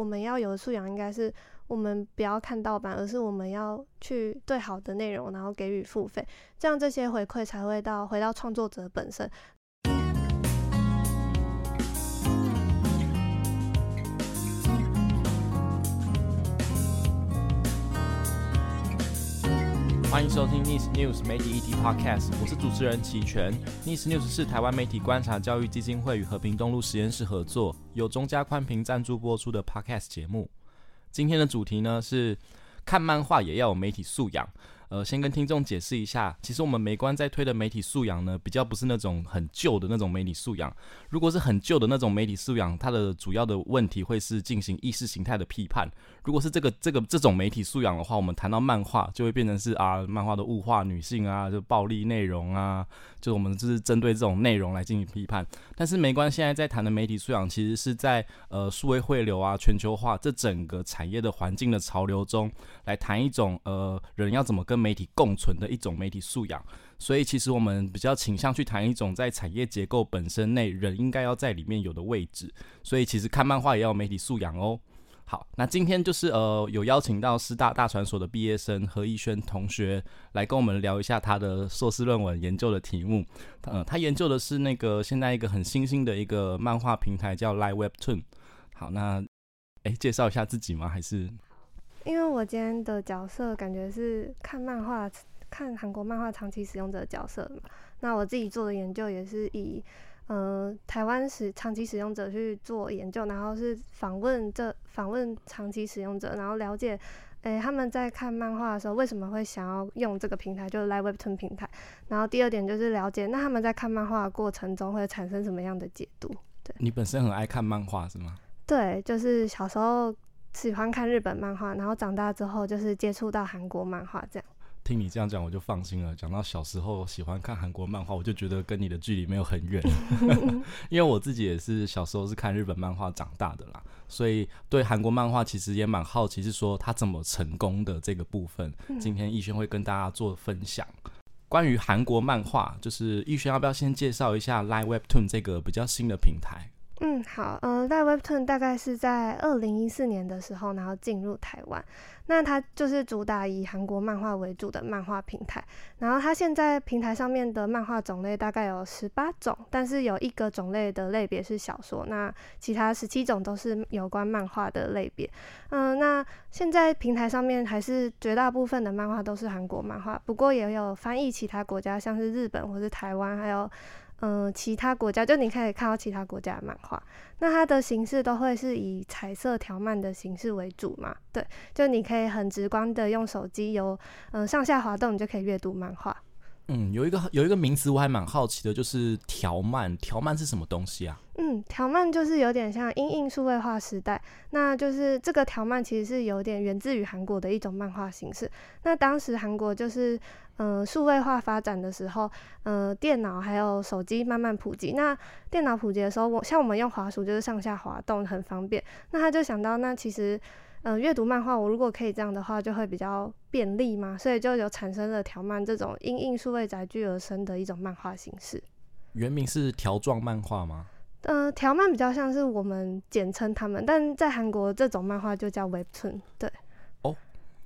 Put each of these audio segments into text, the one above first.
我们要有素养应该是我们不要看盗版，而是我们要去对好的内容，然后给予付费，这样这些回馈才会到回到创作者本身。欢迎收听 Nice News 媒体议题 Podcast，我是主持人齐全。Nice News 是台湾媒体观察教育基金会与和平东路实验室合作，由中加宽频赞助播出的 Podcast 节目。今天的主题呢是看漫画也要有媒体素养。呃，先跟听众解释一下，其实我们媒观在推的媒体素养呢，比较不是那种很旧的那种媒体素养。如果是很旧的那种媒体素养，它的主要的问题会是进行意识形态的批判。如果是这个这个这种媒体素养的话，我们谈到漫画，就会变成是啊，漫画的物化女性啊，就暴力内容啊，就我们就是针对这种内容来进行批判。但是媒观现在在谈的媒体素养，其实是在呃数位汇流啊、全球化这整个产业的环境的潮流中，来谈一种呃人要怎么跟媒体共存的一种媒体素养，所以其实我们比较倾向去谈一种在产业结构本身内人应该要在里面有的位置。所以其实看漫画也要有媒体素养哦。好，那今天就是呃有邀请到师大大传所的毕业生何逸轩同学来跟我们聊一下他的硕士论文研究的题目。呃，他研究的是那个现在一个很新兴的一个漫画平台叫 LINE WEBTOON。好，那哎介绍一下自己吗？还是？因为我今天的角色感觉是看漫画、看韩国漫画长期使用者的角色嘛，那我自己做的研究也是以呃台湾使长期使用者去做研究，然后是访问这访问长期使用者，然后了解诶、欸、他们在看漫画的时候为什么会想要用这个平台，就是 Live WEBTOON 平台。然后第二点就是了解那他们在看漫画的过程中会产生什么样的解读。对，你本身很爱看漫画是吗？对，就是小时候。喜欢看日本漫画，然后长大之后就是接触到韩国漫画，这样。听你这样讲，我就放心了。讲到小时候喜欢看韩国漫画，我就觉得跟你的距离没有很远，因为我自己也是小时候是看日本漫画长大的啦，所以对韩国漫画其实也蛮好奇，是说它怎么成功的这个部分。今天逸轩会跟大家做分享关于韩国漫画，就是逸轩要不要先介绍一下 LINE WEBTOON 这个比较新的平台？嗯，好，呃在 WEBTOON 大概是在二零一四年的时候，然后进入台湾。那它就是主打以韩国漫画为主的漫画平台。然后它现在平台上面的漫画种类大概有十八种，但是有一个种类的类别是小说，那其他十七种都是有关漫画的类别。嗯、那现在平台上面还是绝大部分的漫画都是韩国漫画，不过也有翻译其他国家，像是日本或是台湾，还有。嗯、呃，其他国家就你可以看到其他国家的漫画，那它的形式都会是以彩色条漫的形式为主嘛？对，就你可以很直观的用手机由嗯、呃、上下滑动，你就可以阅读漫画。嗯，有一个有一个名词我还蛮好奇的，就是条漫。条漫是什么东西啊？嗯，条漫就是有点像因应数位化时代，那就是这个条漫其实是有点源自于韩国的一种漫画形式。那当时韩国就是嗯数位化发展的时候，嗯、呃、电脑还有手机慢慢普及。那电脑普及的时候，我像我们用滑鼠就是上下滑动很方便。那他就想到，那其实。嗯，阅读漫画，我如果可以这样的话，就会比较便利嘛，所以就有产生了条漫这种因应数位载具而生的一种漫画形式。原名是条状漫画吗？嗯，条漫比较像是我们简称他们，但在韩国这种漫画就叫 Webtoon，对。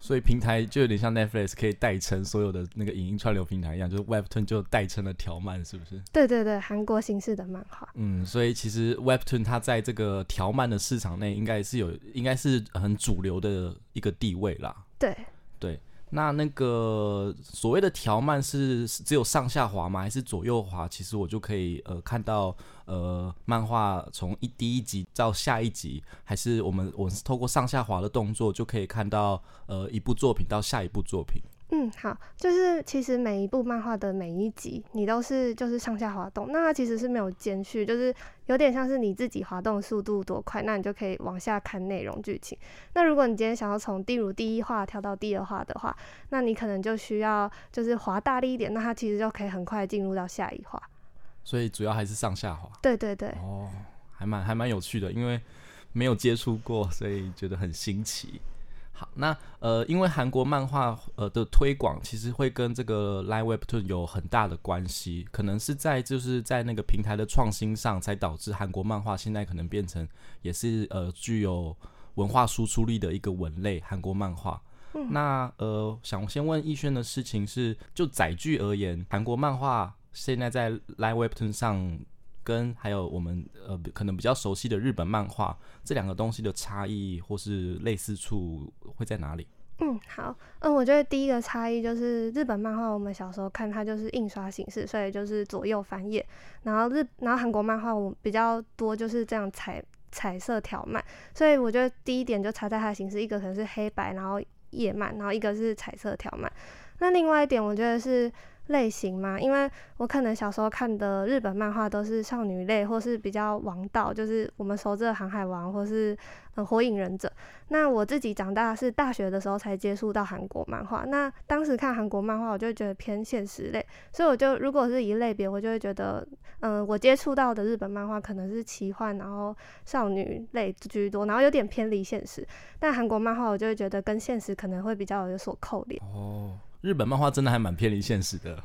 所以平台就有点像 Netflix 可以代称所有的那个影音串流平台一样，就是 Webtoon 就代称了条漫，是不是？对对对，韩国形式的漫画。嗯，所以其实 Webtoon 它在这个条漫的市场内，应该是有，应该是很主流的一个地位啦。对对。那那个所谓的条漫是只有上下滑吗？还是左右滑？其实我就可以呃看到呃漫画从一第一集到下一集，还是我们我是透过上下滑的动作就可以看到呃一部作品到下一部作品。嗯，好，就是其实每一部漫画的每一集，你都是就是上下滑动，那它其实是没有间续，就是有点像是你自己滑动速度多快，那你就可以往下看内容剧情。那如果你今天想要从第如第一话跳到第二话的话，那你可能就需要就是滑大力一点，那它其实就可以很快进入到下一话。所以主要还是上下滑。对对对。哦，还蛮还蛮有趣的，因为没有接触过，所以觉得很新奇。好，那呃，因为韩国漫画呃的推广，其实会跟这个 LINE WEBTOON 有很大的关系，可能是在就是在那个平台的创新上，才导致韩国漫画现在可能变成也是呃具有文化输出力的一个文类，韩国漫画。嗯、那呃，想先问逸轩的事情是，就载具而言，韩国漫画现在在 LINE WEBTOON 上，跟还有我们呃可能比较熟悉的日本漫画这两个东西的差异或是类似处会在哪里？嗯，好，嗯，我觉得第一个差异就是日本漫画，我们小时候看它就是印刷形式，所以就是左右翻页，然后日然后韩国漫画我比较多就是这样彩彩色条漫，所以我觉得第一点就差在它的形式，一个可能是黑白，然后。页漫，然后一个是彩色条漫。那另外一点，我觉得是类型嘛，因为我可能小时候看的日本漫画都是少女类，或是比较王道，就是我们熟知的《航海王》或是。嗯，火影忍者。那我自己长大是大学的时候才接触到韩国漫画。那当时看韩国漫画，我就觉得偏现实类，所以我就如果是一类别，我就会觉得，嗯，我接触到的日本漫画可能是奇幻，然后少女类居多，然后有点偏离现实。但韩国漫画，我就会觉得跟现实可能会比较有所扣连。哦，日本漫画真的还蛮偏离现实的。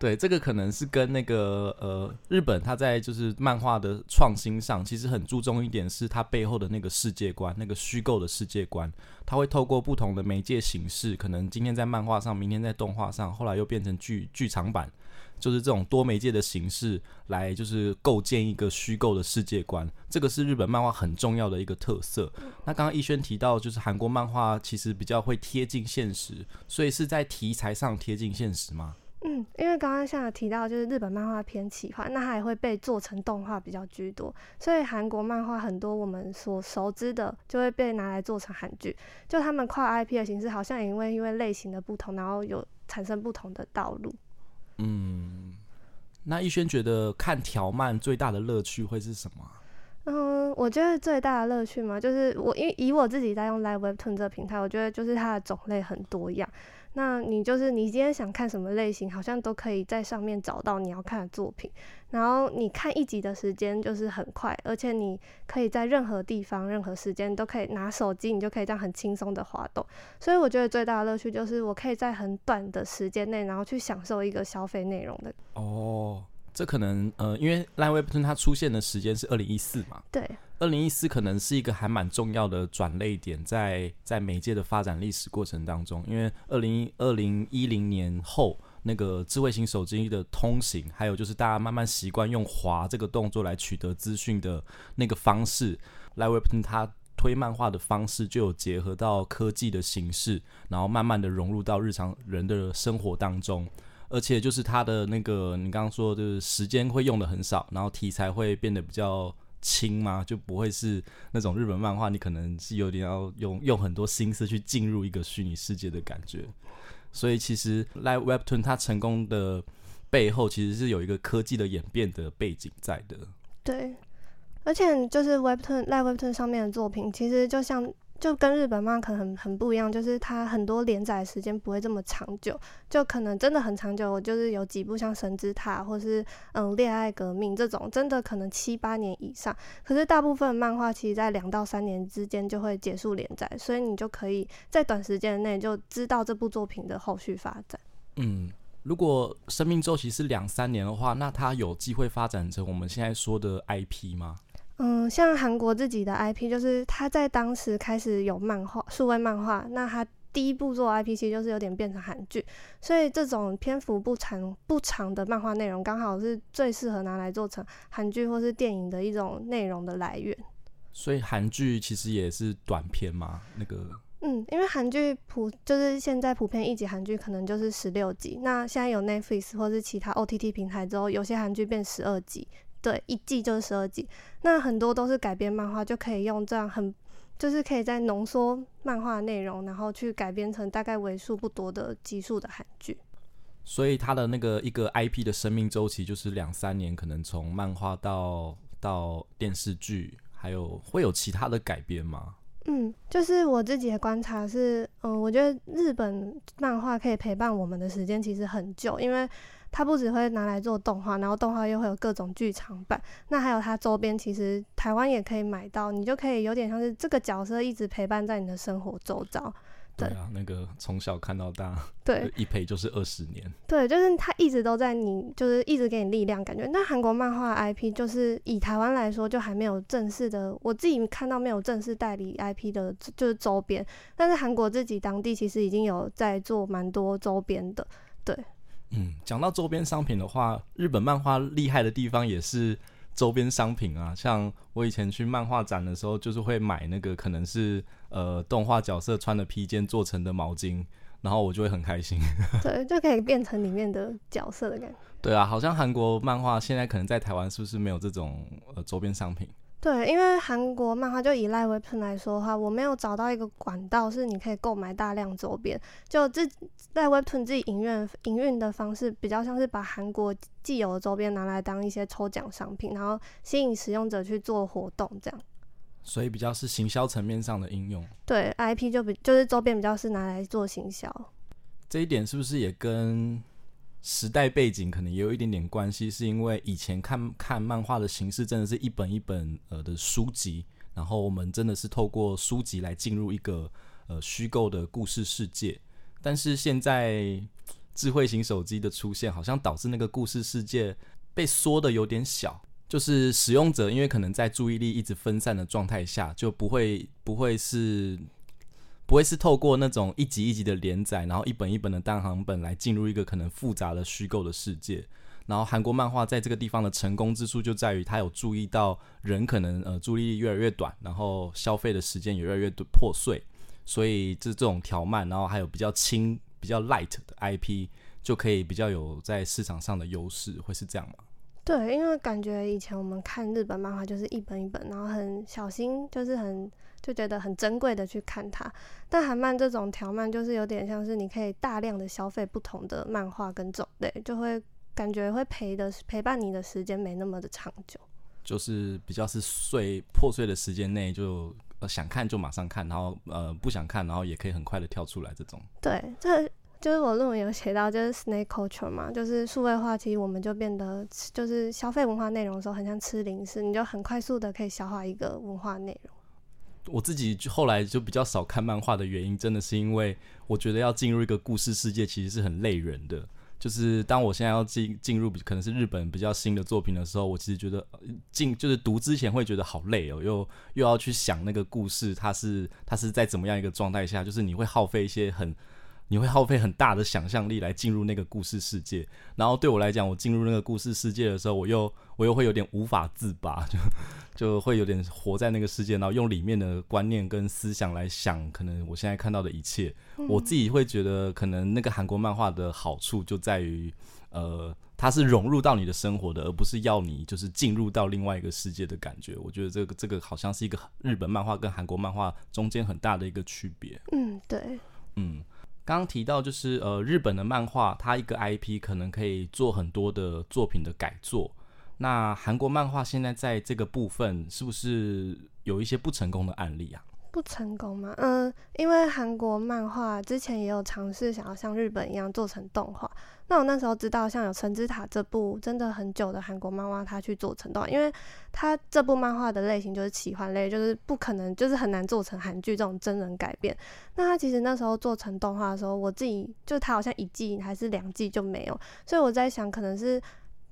对，这个可能是跟那个呃，日本它在就是漫画的创新上，其实很注重一点，是它背后的那个世界观，那个虚构的世界观，它会透过不同的媒介形式，可能今天在漫画上，明天在动画上，后来又变成剧剧场版，就是这种多媒介的形式来就是构建一个虚构的世界观，这个是日本漫画很重要的一个特色。那刚刚逸轩提到，就是韩国漫画其实比较会贴近现实，所以是在题材上贴近现实吗？嗯，因为刚刚像有提到，就是日本漫画偏奇幻，那它也会被做成动画比较居多，所以韩国漫画很多我们所熟知的就会被拿来做成韩剧，就他们跨 IP 的形式好像也因为因为类型的不同，然后有产生不同的道路。嗯，那逸轩觉得看条漫最大的乐趣会是什么？嗯，我觉得最大的乐趣嘛，就是我因为以我自己在用 Live WEBTOON 这个平台，我觉得就是它的种类很多样。那你就是你今天想看什么类型，好像都可以在上面找到你要看的作品。然后你看一集的时间就是很快，而且你可以在任何地方、任何时间都可以拿手机，你就可以这样很轻松的滑动。所以我觉得最大的乐趣就是我可以在很短的时间内，然后去享受一个消费内容的。哦，这可能呃，因为 LINE WEBTOON 它出现的时间是二零一四嘛。对。二零一四可能是一个还蛮重要的转捩点在，在在媒介的发展历史过程当中，因为二零二零一零年后，那个智慧型手机的通行，还有就是大家慢慢习惯用滑这个动作来取得资讯的那个方式，LINE WEBTOON 它推漫画的方式就有结合到科技的形式，然后慢慢的融入到日常人的生活当中，而且就是它的那个你刚刚说，就是时间会用的很少，然后题材会变得比较。轻嘛？就不会是那种日本漫画，你可能是有点要用用很多心思去进入一个虚拟世界的感觉。所以其实 Live WEBTOON 它成功的背后，其实是有一个科技的演变的背景在的。对，而且就是 Webtoon、Live WEBTOON 上面的作品，其实就像。就跟日本漫可能很很不一样，就是它很多连载时间不会这么长久，就可能真的很长久。我就是有几部像《神之塔》或是嗯《恋爱革命》这种，真的可能七八年以上。可是大部分漫画其实在两到三年之间就会结束连载，所以你就可以在短时间内就知道这部作品的后续发展。嗯，如果生命周期是两三年的话，那它有机会发展成我们现在说的 IP 吗？嗯，像韩国自己的 IP，就是他在当时开始有漫画、数位漫画，那他第一部做 IP 其实就是有点变成韩剧，所以这种篇幅不长不长的漫画内容，刚好是最适合拿来做成韩剧或是电影的一种内容的来源。所以韩剧其实也是短片吗？那个？嗯，因为韩剧普就是现在普遍一集韩剧可能就是十六集，那现在有 Netflix 或是其他 OTT 平台之后，有些韩剧变十二集。对，一季就是十二集，那很多都是改编漫画，就可以用这样很，就是可以在浓缩漫画内容，然后去改编成大概为数不多的集数的韩剧。所以它的那个一个 IP 的生命周期就是两三年，可能从漫画到到电视剧，还有会有其他的改编吗？嗯，就是我自己的观察是，嗯，我觉得日本漫画可以陪伴我们的时间其实很久，因为。它不只会拿来做动画，然后动画又会有各种剧场版，那还有它周边，其实台湾也可以买到，你就可以有点像是这个角色一直陪伴在你的生活周遭。对啊，那个从小看到大，对，一陪就是二十年。对，就是他一直都在你，就是一直给你力量感觉。那韩国漫画 IP 就是以台湾来说，就还没有正式的，我自己看到没有正式代理 IP 的，就是周边。但是韩国自己当地其实已经有在做蛮多周边的。对，嗯，讲到周边商品的话，日本漫画厉害的地方也是。周边商品啊，像我以前去漫画展的时候，就是会买那个可能是呃动画角色穿的披肩做成的毛巾，然后我就会很开心。对，就可以变成里面的角色的感觉。对啊，好像韩国漫画现在可能在台湾是不是没有这种呃周边商品？对，因为韩国漫画就以 LINE WEBTOON 来说的话，我没有找到一个管道是你可以购买大量周边。就这 LINE WEBTOON 自己营运营运的方式，比较像是把韩国既有的周边拿来当一些抽奖商品，然后吸引使用者去做活动，这样。所以比较是行销层面上的应用。对，IP 就比就是周边比较是拿来做行销。这一点是不是也跟？时代背景可能也有一点点关系，是因为以前看看漫画的形式真的是一本一本呃的书籍，然后我们真的是透过书籍来进入一个呃虚构的故事世界。但是现在智慧型手机的出现，好像导致那个故事世界被缩得有点小，就是使用者因为可能在注意力一直分散的状态下，就不会不会是。不会是透过那种一集一集的连载，然后一本一本的单行本来进入一个可能复杂的虚构的世界。然后韩国漫画在这个地方的成功之处就在于，他有注意到人可能呃注意力越来越短，然后消费的时间也越来越破碎，所以这这种条漫，然后还有比较轻、比较 light 的 IP，就可以比较有在市场上的优势，会是这样吗？对，因为感觉以前我们看日本漫画就是一本一本，然后很小心，就是很。就觉得很珍贵的去看它，但韩漫这种条漫就是有点像是你可以大量的消费不同的漫画跟种类，就会感觉会陪的陪伴你的时间没那么的长久，就是比较是碎破碎的时间内就想看就马上看，然后呃不想看然后也可以很快的跳出来这种。对，这就是我论文有写到，就是 snake culture 嘛，就是数位化，其实我们就变得就是消费文化内容的时候很像吃零食，你就很快速的可以消化一个文化内容。我自己后来就比较少看漫画的原因，真的是因为我觉得要进入一个故事世界，其实是很累人的。就是当我现在要进进入可能是日本比较新的作品的时候，我其实觉得进就是读之前会觉得好累哦，又又要去想那个故事，它是它是在怎么样一个状态下，就是你会耗费一些很。你会耗费很大的想象力来进入那个故事世界，然后对我来讲，我进入那个故事世界的时候，我又我又会有点无法自拔，就就会有点活在那个世界，然后用里面的观念跟思想来想，可能我现在看到的一切，嗯、我自己会觉得，可能那个韩国漫画的好处就在于，呃，它是融入到你的生活的，而不是要你就是进入到另外一个世界的感觉。我觉得这个这个好像是一个日本漫画跟韩国漫画中间很大的一个区别。嗯，对，嗯。刚提到就是呃，日本的漫画，它一个 IP 可能可以做很多的作品的改作。那韩国漫画现在在这个部分是不是有一些不成功的案例啊？不成功吗？嗯，因为韩国漫画之前也有尝试想要像日本一样做成动画。那我那时候知道，像有《神之塔》这部真的很久的韩国漫画，它去做成动画，因为它这部漫画的类型就是奇幻类，就是不可能，就是很难做成韩剧这种真人改编。那它其实那时候做成动画的时候，我自己就它好像一季还是两季就没有，所以我在想，可能是。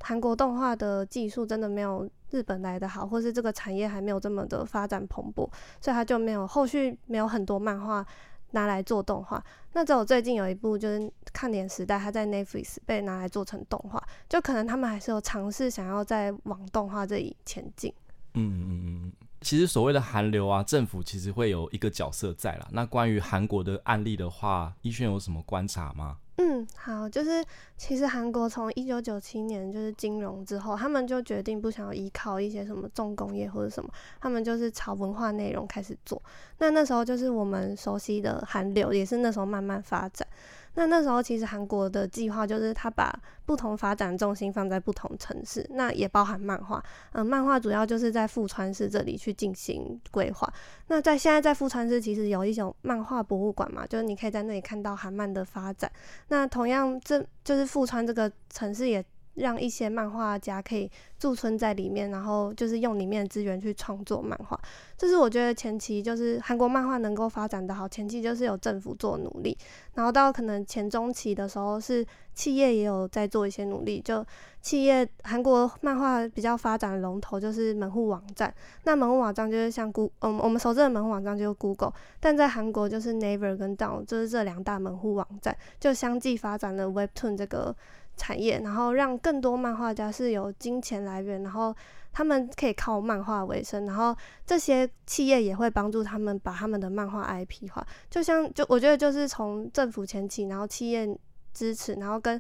韩国动画的技术真的没有日本来的好，或是这个产业还没有这么的发展蓬勃，所以他就没有后续没有很多漫画拿来做动画。那只有最近有一部就是《看脸时代》，它在 Netflix 被拿来做成动画，就可能他们还是有尝试想要在往动画这里前进。嗯嗯嗯，其实所谓的韩流啊，政府其实会有一个角色在啦。那关于韩国的案例的话，一萱有什么观察吗？嗯，好，就是其实韩国从一九九七年就是金融之后，他们就决定不想要依靠一些什么重工业或者什么，他们就是朝文化内容开始做。那那时候就是我们熟悉的韩流，也是那时候慢慢发展。那那时候其实韩国的计划就是他把不同发展重心放在不同城市，那也包含漫画。嗯，漫画主要就是在富川市这里去进行规划。那在现在在富川市其实有一种漫画博物馆嘛，就是你可以在那里看到韩漫的发展。那同样这就是富川这个城市也。让一些漫画家可以驻村在里面，然后就是用里面的资源去创作漫画。这是我觉得前期就是韩国漫画能够发展的好，前期就是有政府做努力，然后到可能前中期的时候是企业也有在做一些努力。就企业韩国漫画比较发展的龙头就是门户网站，那门户网站就是像 Google，嗯，我们熟知的门户网站就是 Google，但在韩国就是 Naver 跟 Daum，就是这两大门户网站，就相继发展了 Webtoon 这个。产业，然后让更多漫画家是有金钱来源，然后他们可以靠漫画为生，然后这些企业也会帮助他们把他们的漫画 IP 化。就像就我觉得就是从政府前期，然后企业支持，然后跟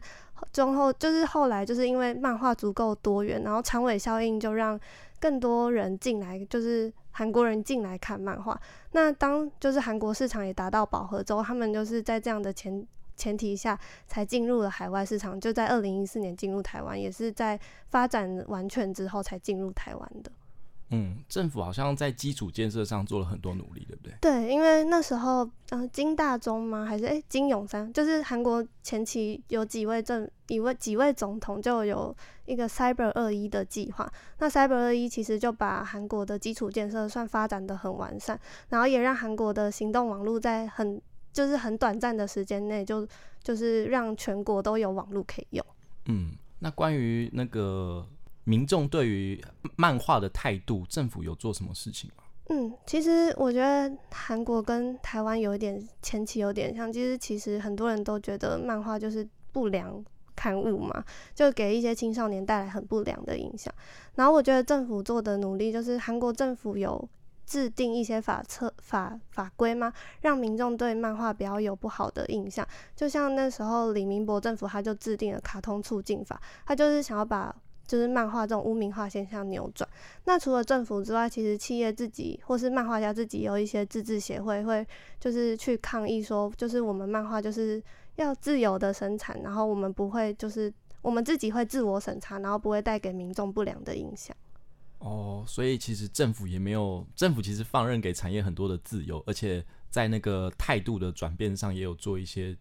中后就是后来就是因为漫画足够多元，然后长尾效应就让更多人进来，就是韩国人进来看漫画。那当就是韩国市场也达到饱和之后，他们就是在这样的前。前提下才进入了海外市场，就在二零一四年进入台湾，也是在发展完全之后才进入台湾的。嗯，政府好像在基础建设上做了很多努力，对不对？对，因为那时候，嗯、呃，金大中吗？还是诶、欸，金永三？就是韩国前期有几位政一位几位总统就有一个 Cyber 二一的计划。那 Cyber 二一其实就把韩国的基础建设算发展的很完善，然后也让韩国的行动网络在很。就是很短暂的时间内，就就是让全国都有网络可以用。嗯，那关于那个民众对于漫画的态度，政府有做什么事情吗？嗯，其实我觉得韩国跟台湾有一点前期有点像，其实其实很多人都觉得漫画就是不良刊物嘛，就给一些青少年带来很不良的影响。然后我觉得政府做的努力，就是韩国政府有。制定一些法策法法规吗？让民众对漫画不要有不好的印象。就像那时候李明博政府，他就制定了卡通促进法，他就是想要把就是漫画这种污名化现象扭转。那除了政府之外，其实企业自己或是漫画家自己有一些自治协会，会就是去抗议说，就是我们漫画就是要自由的生产，然后我们不会就是我们自己会自我审查，然后不会带给民众不良的影响。哦，所以其实政府也没有，政府其实放任给产业很多的自由，而且在那个态度的转变上也有做一些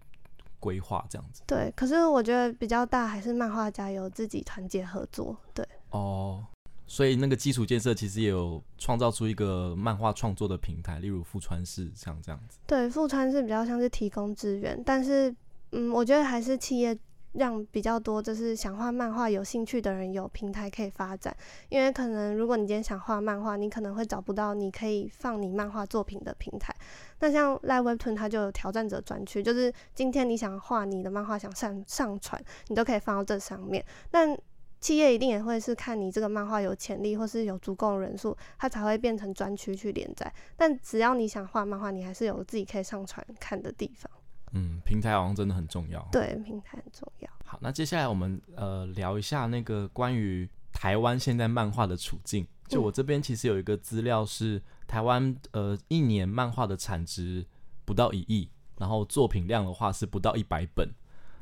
规划，这样子。对，可是我觉得比较大还是漫画家有自己团结合作。对。哦，所以那个基础建设其实也有创造出一个漫画创作的平台，例如富川市像这样子。对，富川市比较像是提供资源，但是嗯，我觉得还是企业。让比较多就是想画漫画有兴趣的人有平台可以发展，因为可能如果你今天想画漫画，你可能会找不到你可以放你漫画作品的平台。那像 Live WEBTOON 它就有挑战者专区，就是今天你想画你的漫画想上上传，你都可以放到这上面。但企业一定也会是看你这个漫画有潜力或是有足够人数，它才会变成专区去连载。但只要你想画漫画，你还是有自己可以上传看的地方。嗯，平台好像真的很重要。对，平台很重要。好，那接下来我们呃聊一下那个关于台湾现在漫画的处境。就我这边其实有一个资料是台湾呃一年漫画的产值不到一亿，然后作品量的话是不到一百本。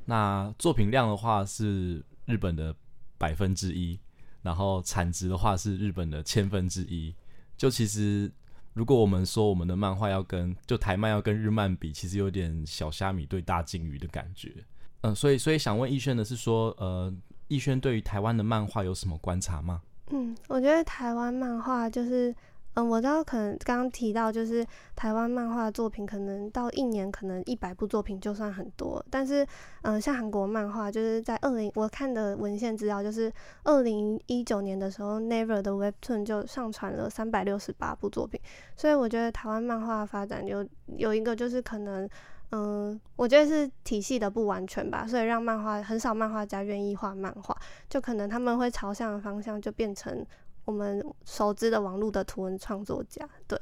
那作品量的话是日本的百分之一，然后产值的话是日本的千分之一。就其实。如果我们说我们的漫画要跟就台漫要跟日漫比，其实有点小虾米对大鲸鱼的感觉。嗯、所以所以想问逸轩的是说，呃，逸轩对于台湾的漫画有什么观察吗？嗯，我觉得台湾漫画就是。嗯，我知道可能刚刚提到就是台湾漫画作品，可能到一年可能一百部作品就算很多，但是嗯，像韩国漫画就是在二零我看的文献资料就是二零一九年的时候，Naver 的 Webtoon 就上传了三百六十八部作品，所以我觉得台湾漫画发展有有一个就是可能嗯，我觉得是体系的不完全吧，所以让漫画很少漫画家愿意画漫画，就可能他们会朝向的方向就变成。我们熟知的网络的图文创作家，对，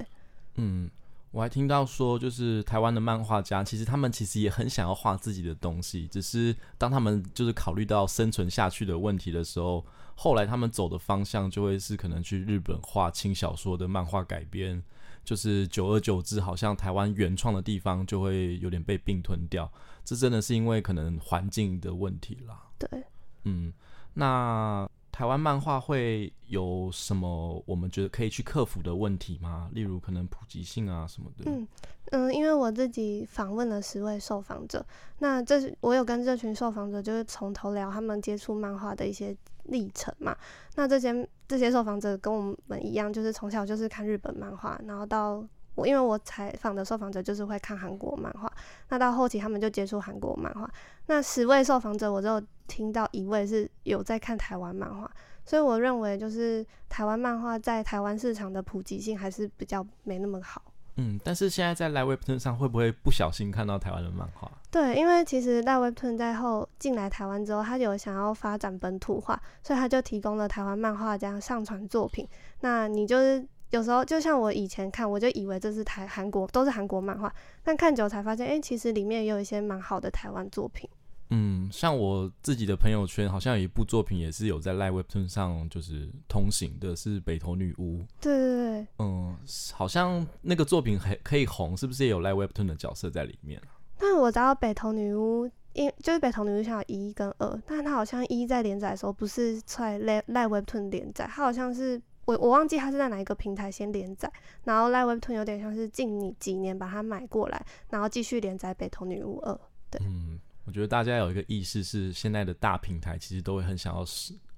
嗯，我还听到说，就是台湾的漫画家，其实他们其实也很想要画自己的东西，只是当他们就是考虑到生存下去的问题的时候，后来他们走的方向就会是可能去日本画轻小说的漫画改编，就是久而久之，好像台湾原创的地方就会有点被并吞掉，这真的是因为可能环境的问题啦。对，嗯，那。台湾漫画会有什么我们觉得可以去克服的问题吗？例如可能普及性啊什么的。嗯嗯，因为我自己访问了十位受访者，那这是我有跟这群受访者就是从头聊他们接触漫画的一些历程嘛。那这些这些受访者跟我们一样，就是从小就是看日本漫画，然后到我因为我采访的受访者就是会看韩国漫画，那到后期他们就接触韩国漫画。那十位受访者，我就听到一位是有在看台湾漫画，所以我认为就是台湾漫画在台湾市场的普及性还是比较没那么好。嗯，但是现在在 Live WEBTOON 上会不会不小心看到台湾的漫画？对，因为其实 Live WEBTOON 在后进来台湾之后，他有想要发展本土化，所以他就提供了台湾漫画这样上传作品。那你就是。有时候就像我以前看，我就以为这是台韩国都是韩国漫画，但看久才发现，哎、欸，其实里面也有一些蛮好的台湾作品。嗯，像我自己的朋友圈，好像有一部作品也是有在 Live WEBTOON 上就是通行的，是《北投女巫》。对对对。嗯，好像那个作品还可以红，是不是也有 Live WEBTOON 的角色在里面？但我知道《北投女巫》因就是《北投女巫》像有一跟二，但它好像一在连载的时候不是在 LINE WEBTOON 连载，它好像是。我我忘记它是在哪一个平台先连载，然后 Live WEBTOON 有点像是近你几年把它买过来，然后继续连载《北投女巫二》。对，嗯，我觉得大家有一个意识是，现在的大平台其实都会很想要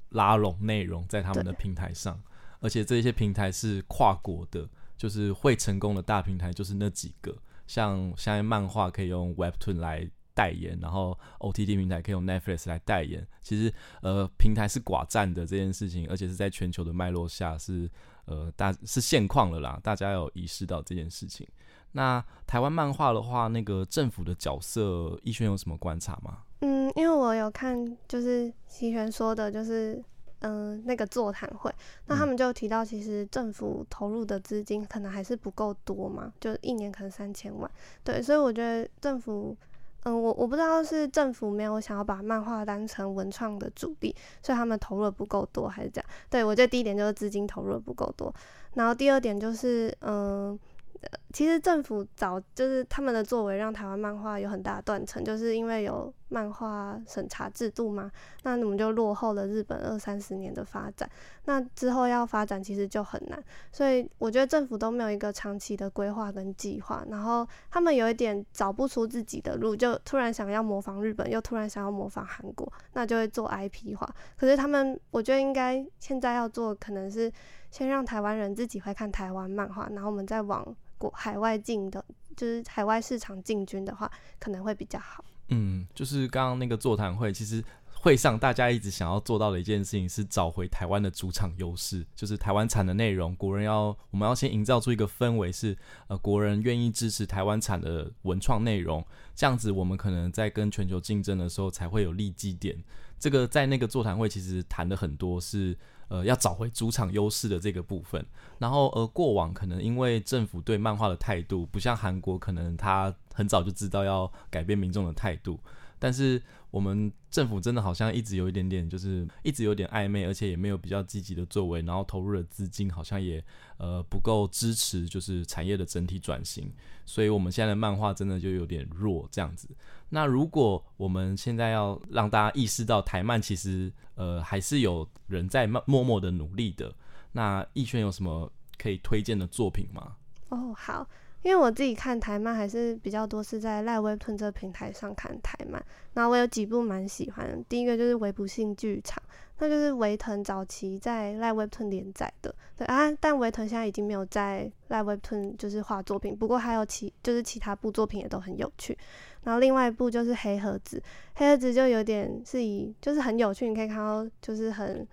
拉拢内容在他们的平台上，而且这些平台是跨国的，就是会成功的大平台就是那几个，像现在漫画可以用 WEBTOON 来。代言，然后 OTT 平台可以用 Netflix 来代言。其实，呃，平台是寡占的这件事情，而且是在全球的脉络下是，呃，大是现况了啦。大家有意识到这件事情。那台湾漫画的话，那个政府的角色，易轩有什么观察吗？嗯，因为我有看，就是齐全说的，就是嗯、呃，那个座谈会，那他们就提到，其实政府投入的资金可能还是不够多嘛，就一年可能三千万。对，所以我觉得政府。嗯，我我不知道是政府没有想要把漫画当成文创的主力，所以他们投入的不够多，还是这样？对，我觉得第一点就是资金投入的不够多，然后第二点就是，嗯。其实政府早就是他们的作为让台湾漫画有很大的断层，就是因为有漫画审查制度嘛，那我们就落后了日本二三十年的发展。那之后要发展其实就很难，所以我觉得政府都没有一个长期的规划跟计划，然后他们有一点找不出自己的路，就突然想要模仿日本，又突然想要模仿韩国，那就会做 IP 化。可是他们，我觉得应该现在要做可能是先让台湾人自己会看台湾漫画，然后我们再往。国海外进的，就是海外市场进军的话，可能会比较好。嗯，就是刚刚那个座谈会，其实会上大家一直想要做到的一件事情是找回台湾的主场优势，就是台湾产的内容，国人要我们要先营造出一个氛围，是呃国人愿意支持台湾产的文创内容，这样子我们可能在跟全球竞争的时候才会有利基点。这个在那个座谈会其实谈的很多是。呃，要找回主场优势的这个部分，然后呃，过往可能因为政府对漫画的态度不像韩国，可能他很早就知道要改变民众的态度，但是我们政府真的好像一直有一点点，就是一直有点暧昧，而且也没有比较积极的作为，然后投入的资金好像也呃不够支持，就是产业的整体转型，所以我们现在的漫画真的就有点弱这样子。那如果我们现在要让大家意识到台漫其实呃还是有人在默默的努力的，那逸轩有什么可以推荐的作品吗？哦，好，因为我自己看台漫还是比较多是在 LINE WEBTOON 这个平台上看台漫，然后我有几部蛮喜欢，第一个就是《微不幸剧场》。那就是维腾早期在 LINE WEBTOON 连载的，对啊，但维腾现在已经没有在 LINE WEBTOON 就是画作品，不过还有其就是其他部作品也都很有趣。然后另外一部就是黑盒子，黑盒子就有点是以就是很有趣，你可以看到就是很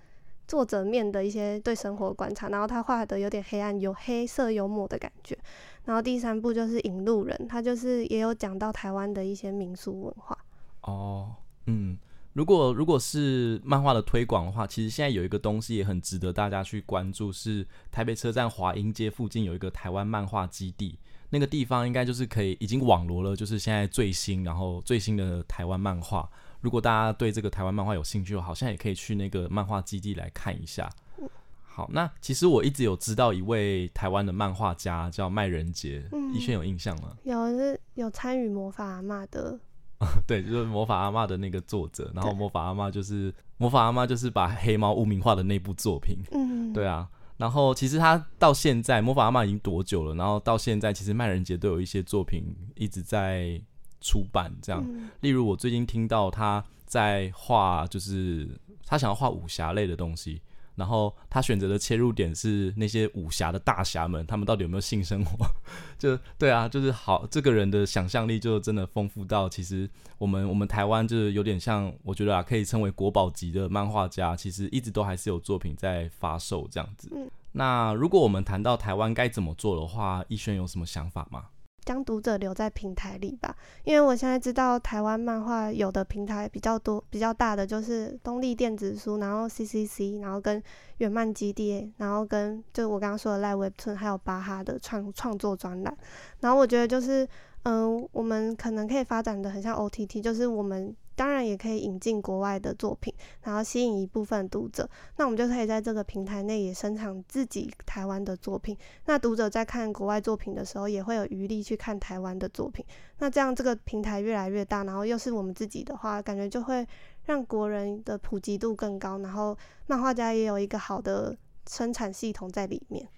作者面的一些对生活观察，然后他画的有点黑暗有黑色幽默的感觉。然后第三部就是引路人，他就是也有讲到台湾的一些民俗文化。哦，嗯。如果如果是漫画的推广的话，其实现在有一个东西也很值得大家去关注，是台北车站华阴街附近有一个台湾漫画基地，那个地方应该就是可以已经网罗了，就是现在最新然后最新的台湾漫画。如果大家对这个台湾漫画有兴趣，好像也可以去那个漫画基地来看一下。好，那其实我一直有知道一位台湾的漫画家叫麦人杰，逸轩有印象吗？有，是有参与魔法阿嬷的。对，就是魔法阿嬷的那个作者，然后魔法阿嬷就是魔法阿妈就是把黑猫污名化的那部作品。嗯，对啊。然后其实他到现在魔法阿嬷已经多久了？然后到现在其实麦仁杰都有一些作品一直在出版，这样。嗯、例如我最近听到他在画，就是他想要画武侠类的东西。然后他选择的切入点是那些武侠的大侠们，他们到底有没有性生活？就对啊，就是好，这个人的想象力就真的丰富到，其实我们我们台湾就是有点像，我觉得啊，可以称为国宝级的漫画家，其实一直都还是有作品在发售这样子。嗯、那如果我们谈到台湾该怎么做的话，逸轩有什么想法吗？将读者留在平台里吧，因为我现在知道台湾漫画有的平台比较多，比较大的就是东立电子书，然后 CCC，然后跟原漫基地，然后跟就我刚刚说的 Live Web 툰还有巴哈的创创作专栏，然后我觉得就是嗯、我们可能可以发展的很像 OTT，就是我们。当然也可以引进国外的作品，然后吸引一部分读者。那我们就可以在这个平台内也生产自己台湾的作品。那读者在看国外作品的时候，也会有余力去看台湾的作品。那这样这个平台越来越大，然后又是我们自己的话，感觉就会让国人的普及度更高，然后漫画家也有一个好的生产系统在里面。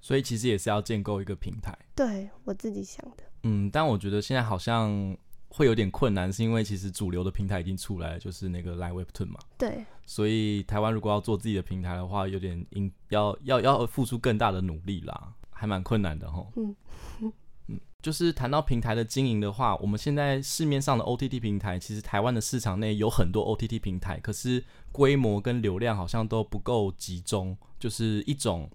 所以其实也是要建构一个平台。对，我自己想的。嗯，但我觉得现在好像。会有点困难，是因为其实主流的平台已经出来了，就是那个 LINE WEBTOON 嘛。对。所以台湾如果要做自己的平台的话，有点应要要要付出更大的努力啦，还蛮困难的齁。嗯 嗯。就是谈到平台的经营的话，我们现在市面上的 OTT 平台，其实台湾的市场内有很多 OTT 平台，可是规模跟流量好像都不够集中，就是一种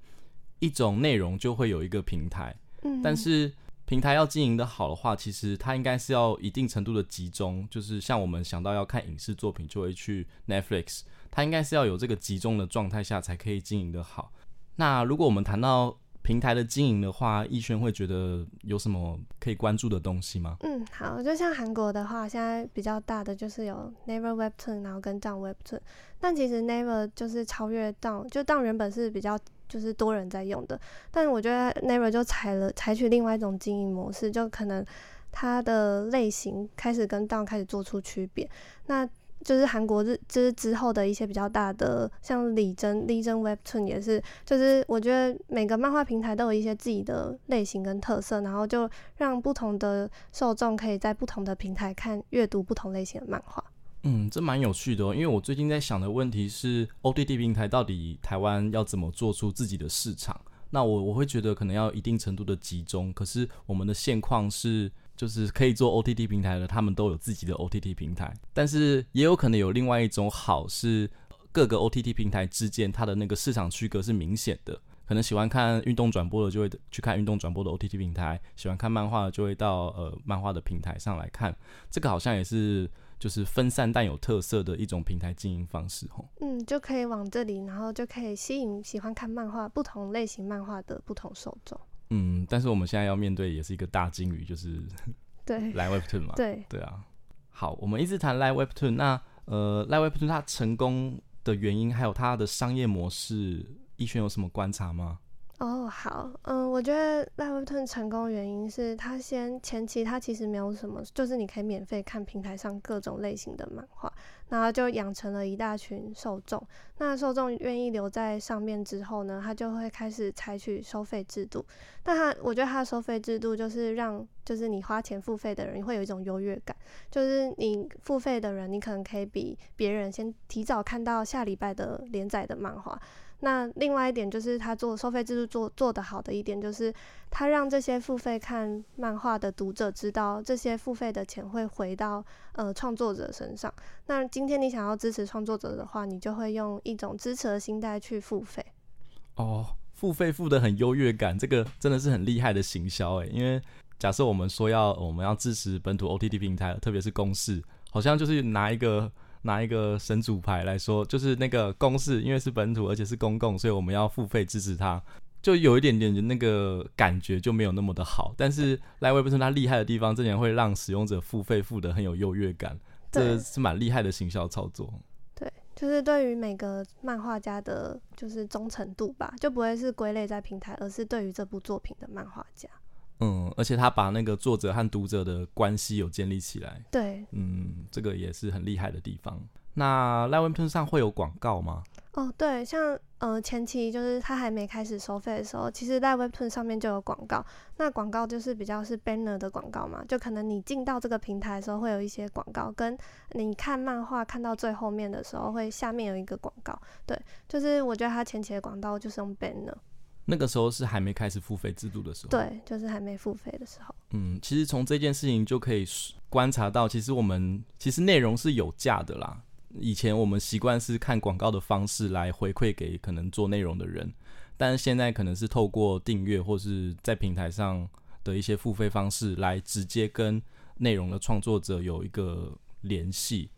一种内容就会有一个平台。嗯。但是。平台要经营的好的话，其实它应该是要一定程度的集中，就是像我们想到要看影视作品就会去 Netflix，它应该是要有这个集中的状态下才可以经营的好。那如果我们谈到平台的经营的话，逸轩会觉得有什么可以关注的东西吗？嗯，好，就像韩国的话，现在比较大的就是有 Naver Webtoon，然后跟 Down Webtoon，但其实 Naver 就是超越 Down，就 Daum 原本是比较。就是多人在用的，但是我觉得 Naver 就采了采取另外一种经营模式，就可能它的类型开始跟 Daum 开始做出区别。那就是韩国日就是之后的一些比较大的，像李真、李真 Webtoon 也是，就是我觉得每个漫画平台都有一些自己的类型跟特色，然后就让不同的受众可以在不同的平台看阅读不同类型的漫画。嗯，这蛮有趣的，因为我最近在想的问题是，OTT 平台到底台湾要怎么做出自己的市场？那我我会觉得可能要一定程度的集中，可是我们的现况是，就是可以做 OTT 平台的，他们都有自己的 OTT 平台，但是也有可能有另外一种好是，各个 OTT 平台之间它的那个市场区隔是明显的，可能喜欢看运动转播的就会去看运动转播的 OTT 平台，喜欢看漫画的就会到呃漫画的平台上来看，这个好像也是。就是分散但有特色的一种平台经营方式，吼。嗯，就可以往这里，然后就可以吸引喜欢看漫画、不同类型漫画的不同受众。嗯，但是我们现在要面对也是一个大鲸鱼，就是 对 Live WEBTOON 嘛。对对啊。好，我们一直谈 Live WEBTOON，那呃，Live WEBTOON 它成功的原因，还有它的商业模式，一轩有什么观察吗？哦好，嗯，我觉得 LINE WEBTOON 成功的原因是他先前期他其实没有什么，就是你可以免费看平台上各种类型的漫画，然后就养成了一大群受众。那受众愿意留在上面之后呢，他就会开始采取收费制度。但他我觉得他的收费制度就是让，就是你花钱付费的人会有一种优越感，就是你付费的人，你可能可以比别人先提早看到下礼拜的连载的漫画。那另外一点就是，他做收费制度做做得好的一点，就是他让这些付费看漫画的读者知道，这些付费的钱会回到呃创作者身上。那今天你想要支持创作者的话，你就会用一种支持的心态去付费。哦，付费付得很优越感，这个真的是很厉害的行销诶。因为假设我们说要我们要支持本土 OTT 平台，特别是公视，好像就是拿一个。拿一个神主牌来说，就是那个公式，因为是本土而且是公共，所以我们要付费支持它，就有一点点的那个感觉就没有那么的好。但是 LINE WEBTOON 它厉害的地方，这点会让使用者付费付得很有优越感，这是蛮厉害的行销操作。对，就是对于每个漫画家的，就是忠诚度吧，就不会是归类在平台，而是对于这部作品的漫画家。嗯，而且他把那个作者和读者的关系有建立起来。对，嗯，这个也是很厉害的地方。那 Live Webtoon 上会有广告吗？哦，对，像呃前期就是他还没开始收费的时候，其实在 Webtoon 上面就有广告。那广告就是比较是 banner 的广告嘛，就可能你进到这个平台的时候会有一些广告，跟你看漫画看到最后面的时候会下面有一个广告。对，就是我觉得他前期的广告就是用 banner。那个时候是还没开始付费制度的时候。对，就是还没付费的时候。嗯，其实从这件事情就可以观察到，其实我们其实内容是有价的啦。以前我们习惯是看广告的方式来回馈给可能做内容的人，但是现在可能是透过订阅或是在平台上的一些付费方式来直接跟内容的创作者有一个联系，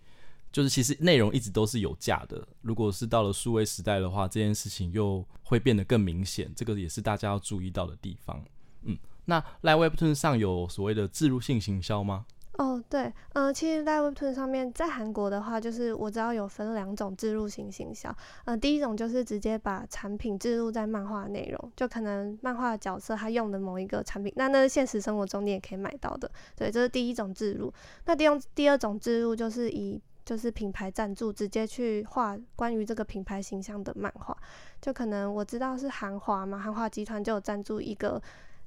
就是其实内容一直都是有价的。如果是到了数位时代的话，这件事情又会变得更明显，这个也是大家要注意到的地方。嗯，那 Live WEBTOON 上有所谓的置入性行销吗？哦，对，嗯、其实，在 Webtoon 上面，在韩国的话，就是我知道有分两种置入型行销。嗯、呃，第一种就是直接把产品置入在漫画内容，就可能漫画角色他用的某一个产品，那那现实生活中你也可以买到的。对，这是第一种置入。那第二第二种置入就是以就是品牌赞助，直接去画关于这个品牌形象的漫画。就可能我知道是韩华嘛，韩华集团就有赞助一个。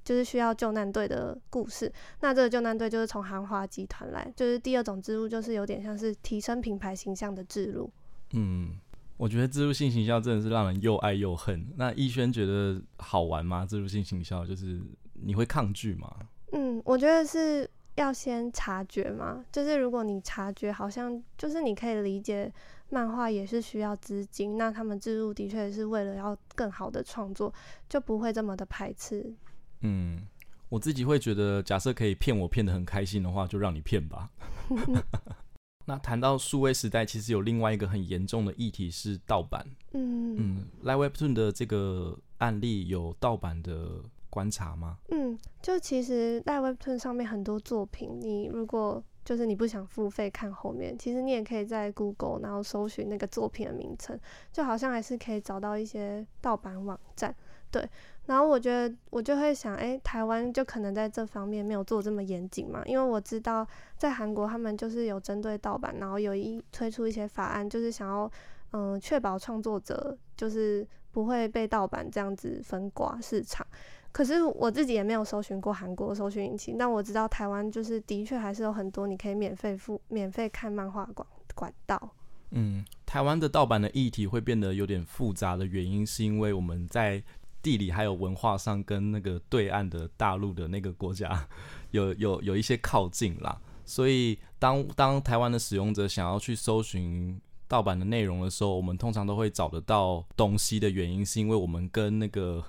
就是需要救难队的故事，那这个救难队就是从韩华集团来，就是第二种植入，就是有点像是提升品牌形象的植入。嗯，我觉得植入性行销真的是让人又爱又恨。那逸轩觉得好玩吗？植入性行销就是你会抗拒吗？嗯，我觉得是要先察觉嘛，就是如果你察觉，好像就是你可以理解漫画也是需要资金，那他们置入的确是为了要更好的创作，就不会这么的排斥。嗯，我自己会觉得，假设可以骗我骗得很开心的话，就让你骗吧。那谈到数位时代，其实有另外一个很严重的议题是盗版。嗯嗯，Live WEBTOON 的这个案例有盗版的观察吗？嗯，就其实在 WEBTOON 上面很多作品，你如果就是你不想付费看后面，其实你也可以在 Google 然后搜寻那个作品的名称，就好像还是可以找到一些盗版网站。对。然后我觉得我就会想，哎，台湾就可能在这方面没有做这么严谨嘛，因为我知道在韩国他们就是有针对盗版，然后有一推出一些法案，就是想要嗯确保创作者就是不会被盗版这样子分刮市场。可是我自己也没有搜寻过韩国搜寻引擎，但我知道台湾就是的确还是有很多你可以免费付、免费看漫画管管道。嗯，台湾的盗版的议题会变得有点复杂的原因，是因为我们在地理还有文化上跟那个对岸的大陆的那个国家 有有有一些靠近啦，所以当当台湾的使用者想要去搜寻盗版的内容的时候，我们通常都会找得到东西的原因，是因为我们跟那个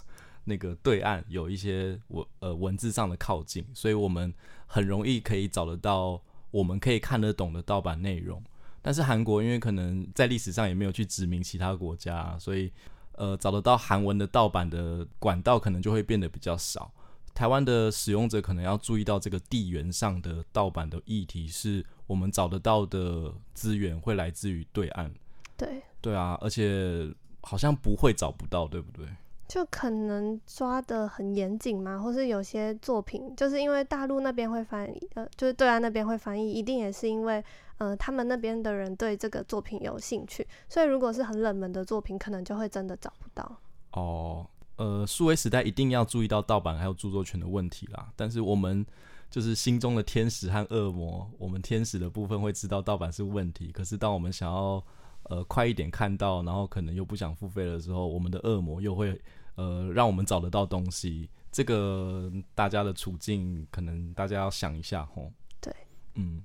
那个对岸有一些文呃文字上的靠近，所以我们很容易可以找得到我们可以看得懂的盗版内容。但是韩国因为可能在历史上也没有去殖民其他国家，所以。呃，找得到韩文的盗版的管道可能就会变得比较少。台湾的使用者可能要注意到这个地缘上的盗版的议题，是我们找得到的资源会来自于对岸。对，对啊，而且好像不会找不到，对不对？就可能抓得很严谨嘛，或是有些作品，就是因为大陆那边会翻译，呃，就是对岸那边会翻译，一定也是因为，呃，他们那边的人对这个作品有兴趣，所以如果是很冷门的作品，可能就会真的找不到。哦，呃，数位时代一定要注意到盗版还有著作权的问题啦。但是我们就是心中的天使和恶魔，我们天使的部分会知道盗版是问题，可是当我们想要呃，快一点看到，然后可能又不想付费的时候，我们的恶魔又会呃，让我们找得到东西。这个大家的处境，可能大家要想一下吼。对，嗯，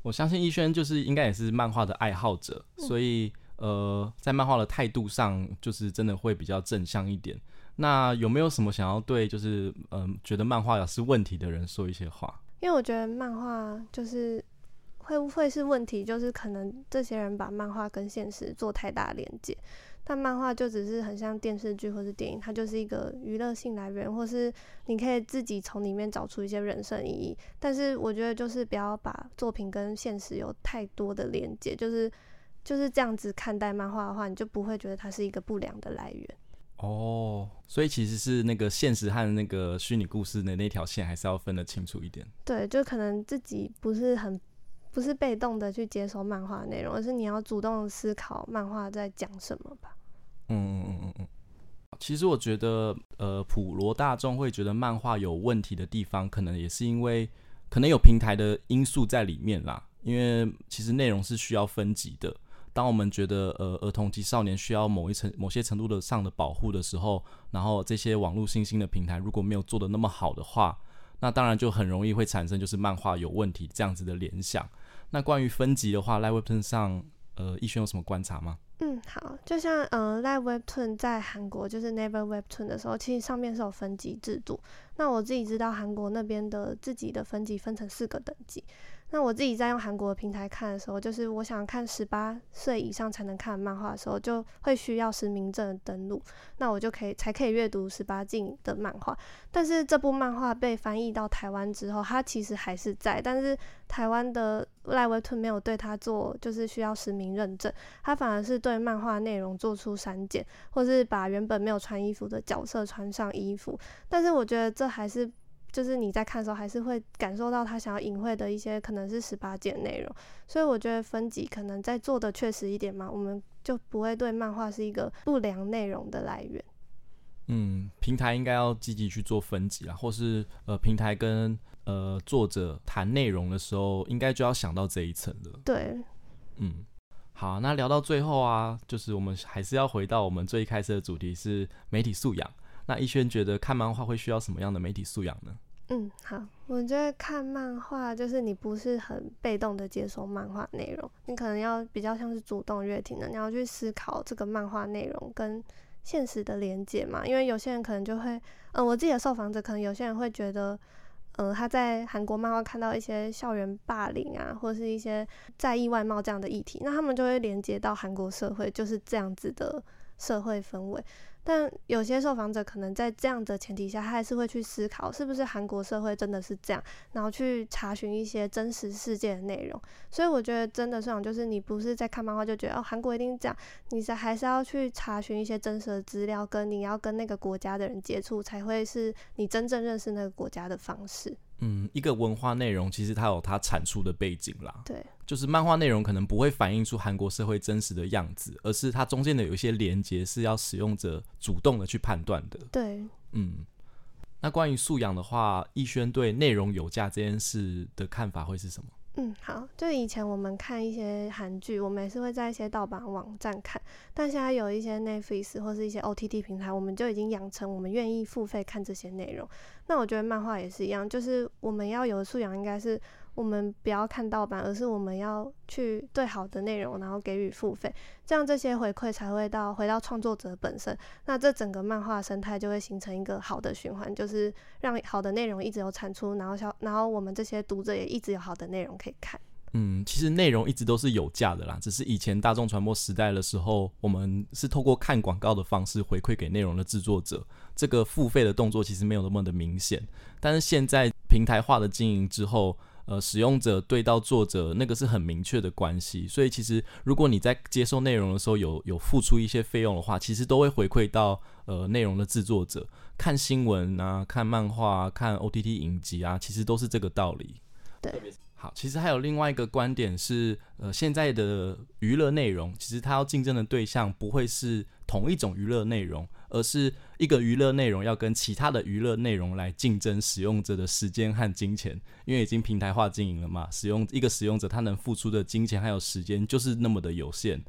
我相信逸轩就是应该也是漫画的爱好者，嗯、所以呃，在漫画的态度上，就是真的会比较正向一点。那有没有什么想要对就是嗯、呃，觉得漫画是问题的人说一些话？因为我觉得漫画就是。会不会是问题？就是可能这些人把漫画跟现实做太大连接，但漫画就只是很像电视剧或是电影，它就是一个娱乐性来源，或是你可以自己从里面找出一些人生意义。但是我觉得就是不要把作品跟现实有太多的连接，就是就是这样子看待漫画的话，你就不会觉得它是一个不良的来源。哦，所以其实是那个现实和那个虚拟故事的那条线还是要分得清楚一点。对，就可能自己不是很。不是被动的去接收漫画内容，而是你要主动思考漫画在讲什么吧。嗯嗯嗯嗯嗯。其实我觉得，呃，普罗大众会觉得漫画有问题的地方，可能也是因为可能有平台的因素在里面啦。因为其实内容是需要分级的。当我们觉得呃儿童及少年需要某一层某些程度的上的保护的时候，然后这些网络新兴的平台如果没有做的那么好的话，那当然就很容易会产生就是漫画有问题这样子的联想。那关于分级的话，Live WEBTOON 上呃逸轩有什么观察吗？嗯，好，就像呃，Live WEBTOON 在韩国就是 Naver WEBTOON 的时候，其实上面是有分级制度。那我自己知道韩国那边的自己的分级分成四个等级。那我自己在用韩国的平台看的时候，就是我想看十八岁以上才能看的漫画的时候，就会需要实名证登录，那我就可以才可以阅读十八禁的漫画。但是这部漫画被翻译到台湾之后，它其实还是在，但是台湾的 LINE WEBTOON 没有对它做就是需要实名认证，它反而是对漫画内容做出删减，或是把原本没有穿衣服的角色穿上衣服。但是我觉得这还是。就是你在看的时候，还是会感受到他想要隐晦的一些可能是十八禁内容，所以我觉得分级可能在做的确实一点嘛，我们就不会对漫画是一个不良内容的来源。嗯，平台应该要积极去做分级啦，或是呃，平台跟呃作者谈内容的时候，应该就要想到这一层了。对，嗯，好，那聊到最后啊，就是我们还是要回到我们最开始的主题是媒体素养。那亦瑄觉得看漫画会需要什么样的媒体素养呢？嗯，好，我觉得看漫画就是你不是很被动的接收漫画内容，你可能要比较像是主动阅听的，你要去思考这个漫画内容跟现实的连接嘛。因为有些人可能就会，嗯，我自己的受访者可能有些人会觉得，嗯，他在韩国漫画看到一些校园霸凌啊，或是一些在意外貌这样的议题，那他们就会连接到韩国社会就是这样子的社会氛围。但有些受访者可能在这样的前提下，他还是会去思考，是不是韩国社会真的是这样，然后去查询一些真实世界的内容。所以我觉得真的这样，就是你不是在看漫画就觉得哦，韩国一定这样，你是还是要去查询一些真实的资料，跟你要跟那个国家的人接触，才会是你真正认识那个国家的方式。嗯，一个文化内容其实它有它产出的背景啦。对，就是漫画内容可能不会反映出韩国社会真实的样子，而是它中间的有一些连接是要使用者主动的去判断的。对，嗯，那关于素养的话，逸轩对内容有价这件事的看法会是什么？嗯，好，就以前我们看一些韩剧，我们也是会在一些盗版网站看，但现在有一些 Netflix 或是一些 OTT 平台，我们就已经养成我们愿意付费看这些内容。那我觉得漫画也是一样，就是我们要有的素养应该是。我们不要看盗版，而是我们要去对好的内容，然后给予付费，这样这些回馈才会到回到创作者本身。那这整个漫画生态就会形成一个好的循环，就是让好的内容一直有产出，然后小，然后我们这些读者也一直有好的内容可以看。嗯，其实内容一直都是有价的啦，只是以前大众传播时代的时候，我们是透过看广告的方式回馈给内容的制作者，这个付费的动作其实没有那么的明显。但是现在平台化的经营之后，呃，使用者对到作者那个是很明确的关系，所以其实如果你在接受内容的时候有有付出一些费用的话，其实都会回馈到呃内容的制作者。看新闻啊，看漫画啊，看 OTT 影集啊，其实都是这个道理。对。好，其实还有另外一个观点是，呃，现在的娱乐内容其实它要竞争的对象不会是同一种娱乐内容，而是一个娱乐内容要跟其他的娱乐内容来竞争使用者的时间和金钱，因为已经平台化经营了嘛，使用一个使用者他能付出的金钱还有时间就是那么的有限，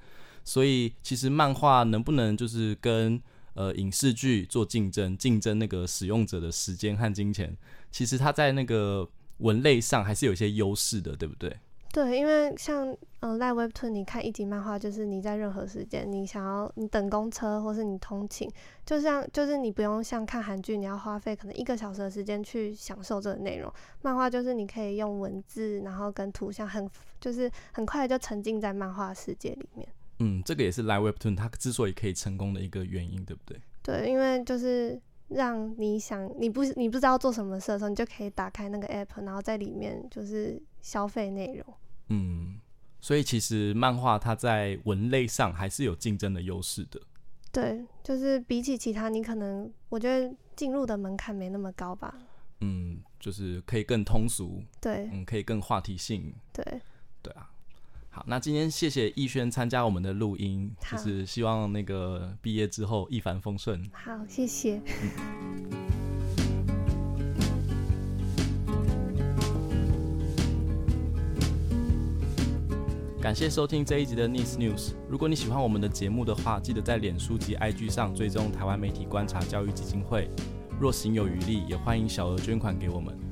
所以其实漫画能不能就是跟呃影视剧做竞争，竞争那个使用者的时间和金钱，其实它在那个。文类上还是有一些优势的，对不对？对，因为像嗯，LINE WEBTOON，你看一集漫画，就是你在任何时间，你想要你等公车或是你通勤，就像就是你不用像看韩剧，你要花费可能一个小时的时间去享受这个内容。漫画就是你可以用文字，然后跟图像很就是很快就沉浸在漫画世界里面。嗯，这个也是 LINE WEBTOON 它之所以可以成功的一个原因，对不对？对，因为就是。让你想你不你不知道做什么事的时候，你就可以打开那个 app，然后在里面就是消费内容。嗯，所以其实漫画它在文类上还是有竞争的优势的。对，就是比起其他，你可能我觉得进入的门槛没那么高吧。嗯，就是可以更通俗。对，嗯，可以更话题性。对。对啊。好，那今天谢谢逸轩参加我们的录音，就是希望那个毕业之后一帆风顺。好，谢谢。感谢收听这一集的 Nice News。如果你喜欢我们的节目的话，记得在脸书及 IG 上追踪台湾媒体观察教育基金会。若行有余力，也欢迎小额捐款给我们。